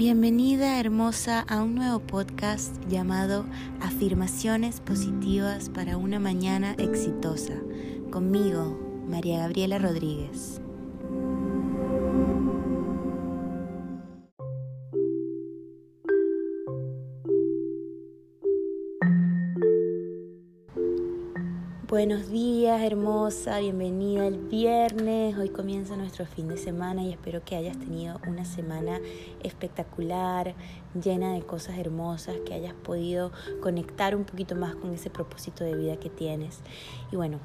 Bienvenida hermosa a un nuevo podcast llamado Afirmaciones Positivas para una Mañana Exitosa. Conmigo, María Gabriela Rodríguez. Buenos días, hermosa, bienvenida el viernes. Hoy comienza nuestro fin de semana y espero que hayas tenido una semana espectacular, llena de cosas hermosas, que hayas podido conectar un poquito más con ese propósito de vida que tienes. Y bueno,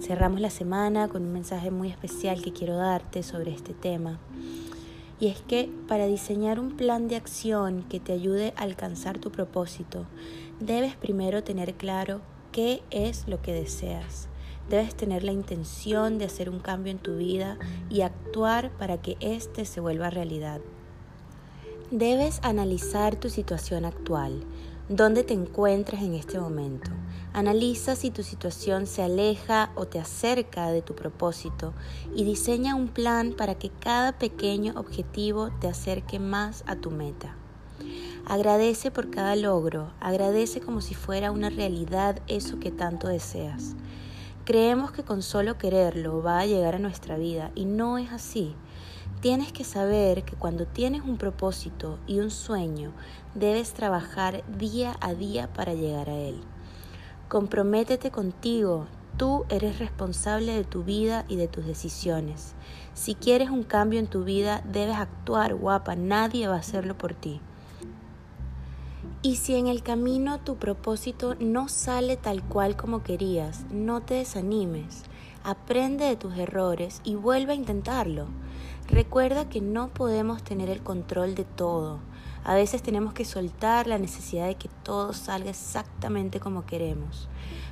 cerramos la semana con un mensaje muy especial que quiero darte sobre este tema. Y es que para diseñar un plan de acción que te ayude a alcanzar tu propósito, debes primero tener claro qué es lo que deseas. Debes tener la intención de hacer un cambio en tu vida y actuar para que éste se vuelva realidad. Debes analizar tu situación actual, dónde te encuentras en este momento. Analiza si tu situación se aleja o te acerca de tu propósito y diseña un plan para que cada pequeño objetivo te acerque más a tu meta. Agradece por cada logro, agradece como si fuera una realidad eso que tanto deseas. Creemos que con solo quererlo va a llegar a nuestra vida y no es así. Tienes que saber que cuando tienes un propósito y un sueño, debes trabajar día a día para llegar a él. Comprométete contigo, tú eres responsable de tu vida y de tus decisiones. Si quieres un cambio en tu vida, debes actuar, guapa, nadie va a hacerlo por ti. Y si en el camino tu propósito no sale tal cual como querías, no te desanimes. Aprende de tus errores y vuelve a intentarlo. Recuerda que no podemos tener el control de todo. A veces tenemos que soltar la necesidad de que todo salga exactamente como queremos.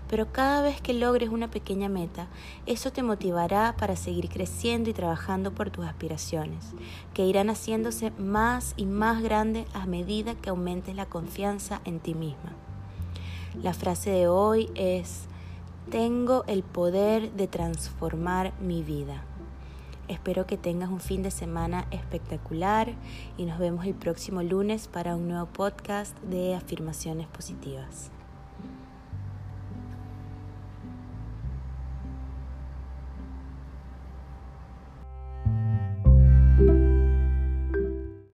Pero cada vez que logres una pequeña meta, eso te motivará para seguir creciendo y trabajando por tus aspiraciones, que irán haciéndose más y más grandes a medida que aumentes la confianza en ti misma. La frase de hoy es, tengo el poder de transformar mi vida. Espero que tengas un fin de semana espectacular y nos vemos el próximo lunes para un nuevo podcast de afirmaciones positivas.